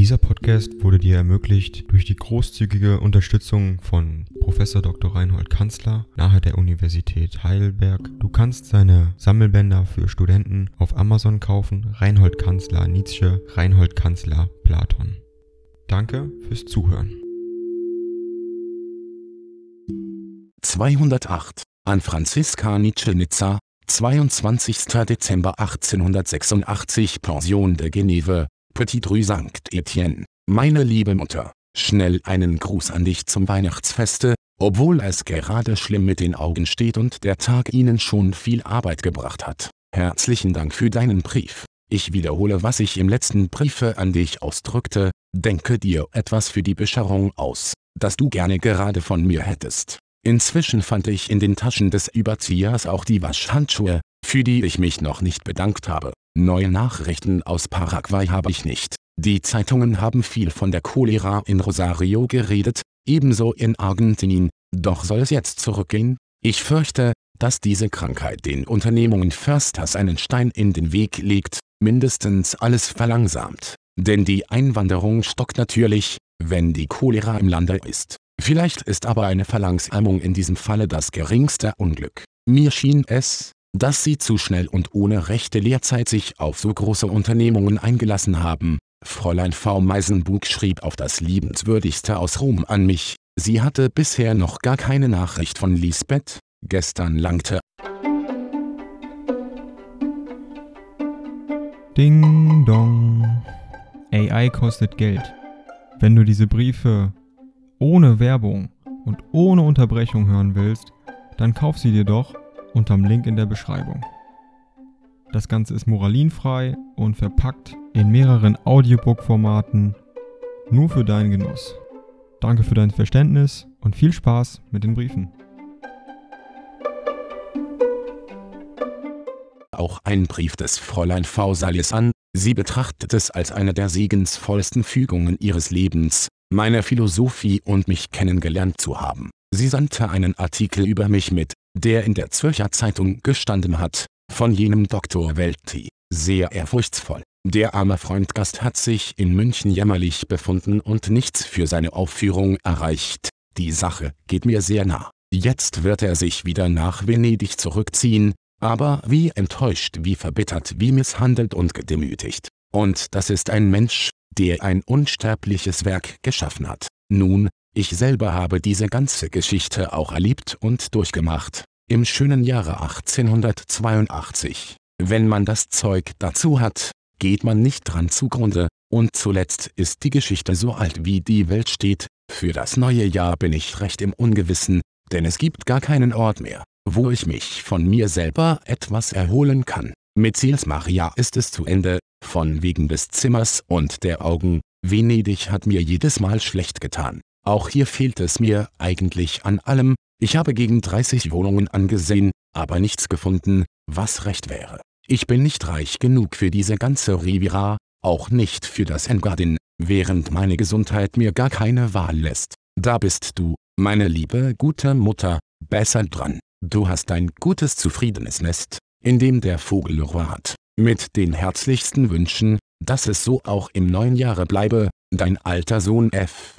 Dieser Podcast wurde dir ermöglicht durch die großzügige Unterstützung von Professor Dr. Reinhold Kanzler nahe der Universität Heidelberg. Du kannst seine Sammelbänder für Studenten auf Amazon kaufen. Reinhold Kanzler Nietzsche, Reinhold Kanzler Platon. Danke fürs Zuhören. 208 an Franziska Nietzsche Nizza, 22. Dezember 1886 Pension de Geneve, Petit Rue St. Etienne. Meine liebe Mutter, schnell einen Gruß an dich zum Weihnachtsfeste, obwohl es gerade schlimm mit den Augen steht und der Tag Ihnen schon viel Arbeit gebracht hat. Herzlichen Dank für deinen Brief. Ich wiederhole was ich im letzten Briefe an dich ausdrückte, denke dir etwas für die Bescherung aus, das du gerne gerade von mir hättest. Inzwischen fand ich in den Taschen des Überziehers auch die Waschhandschuhe, für die ich mich noch nicht bedankt habe. Neue Nachrichten aus Paraguay habe ich nicht. Die Zeitungen haben viel von der Cholera in Rosario geredet, ebenso in Argentinien, doch soll es jetzt zurückgehen? Ich fürchte, dass diese Krankheit den Unternehmungen Försters einen Stein in den Weg legt, mindestens alles verlangsamt. Denn die Einwanderung stockt natürlich, wenn die Cholera im Lande ist. Vielleicht ist aber eine Verlangsamung in diesem Falle das geringste Unglück. Mir schien es, dass sie zu schnell und ohne rechte Lehrzeit sich auf so große Unternehmungen eingelassen haben. Fräulein V. Meisenbug schrieb auf das liebenswürdigste aus Rom an mich, sie hatte bisher noch gar keine Nachricht von Lisbeth, gestern langte Ding dong. AI kostet Geld. Wenn du diese Briefe ohne Werbung und ohne Unterbrechung hören willst, dann kauf sie dir doch unterm Link in der Beschreibung. Das Ganze ist moralinfrei und verpackt in mehreren Audiobook-Formaten nur für deinen Genuss. Danke für dein Verständnis und viel Spaß mit den Briefen. auch ein Brief des Fräulein V. Salis an, sie betrachtet es als eine der segensvollsten Fügungen ihres Lebens, meine Philosophie und mich kennengelernt zu haben. Sie sandte einen Artikel über mich mit, der in der Zürcher Zeitung gestanden hat, von jenem Dr. Welti, sehr ehrfurchtsvoll. Der arme Freundgast hat sich in München jämmerlich befunden und nichts für seine Aufführung erreicht. Die Sache geht mir sehr nah. Jetzt wird er sich wieder nach Venedig zurückziehen, aber wie enttäuscht, wie verbittert, wie misshandelt und gedemütigt. Und das ist ein Mensch, der ein unsterbliches Werk geschaffen hat. Nun, ich selber habe diese ganze Geschichte auch erlebt und durchgemacht, im schönen Jahre 1882. Wenn man das Zeug dazu hat, geht man nicht dran zugrunde, und zuletzt ist die Geschichte so alt wie die Welt steht, für das neue Jahr bin ich recht im Ungewissen, denn es gibt gar keinen Ort mehr, wo ich mich von mir selber etwas erholen kann. Mit Sils Maria ist es zu Ende, von wegen des Zimmers und der Augen, Venedig hat mir jedes Mal schlecht getan. Auch hier fehlt es mir eigentlich an allem, ich habe gegen 30 Wohnungen angesehen, aber nichts gefunden, was recht wäre. Ich bin nicht reich genug für diese ganze Riviera, auch nicht für das Engadin, während meine Gesundheit mir gar keine Wahl lässt. Da bist du, meine liebe gute Mutter, besser dran. Du hast ein gutes zufriedenes Nest, in dem der Vogel Ruhe. Mit den herzlichsten Wünschen, dass es so auch im neuen Jahre bleibe, dein alter Sohn F.